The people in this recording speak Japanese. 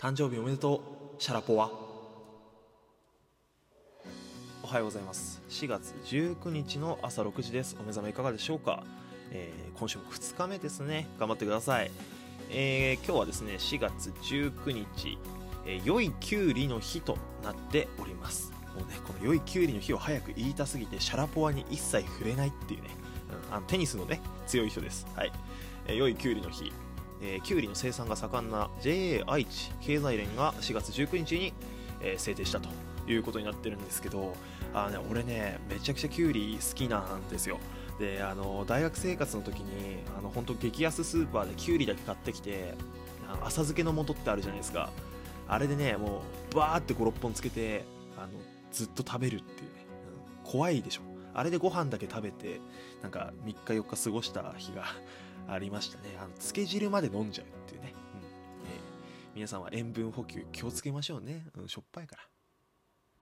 誕生日おめでとうシャラポワ。おはようございます。4月19日の朝6時です。お目覚めいかがでしょうか、えー、今週も2日目ですね。頑張ってください、えー、今日はですね4月19日、えー、良いきゅうりの日となっております。もうねこの良いきゅうりの日を早く言いたすぎてシャラポワに一切触れないっていうね、うん、あのテニスのね強い人です。はい、えー、良いきゅうりの日。えー、キュウリの生産が盛んな JA 愛知経済連が4月19日に、えー、制定したということになってるんですけどあ、ね、俺ねめちゃくちゃキュウリ好きなんですよ。であの大学生活の時にあの本当激安スーパーでキュウリだけ買ってきて浅漬けの素ってあるじゃないですか。あれでねもうバーって56本つけてあのずっと食べるっていうね、うん、怖いでしょ。あれでご飯だけ食べてなんか3日4日過ごした日がありましたね。あの漬け汁まで飲んじゃうっていうね、うん。えー、皆さんは塩分補給気をつけましょうね、うん、しょっぱいから。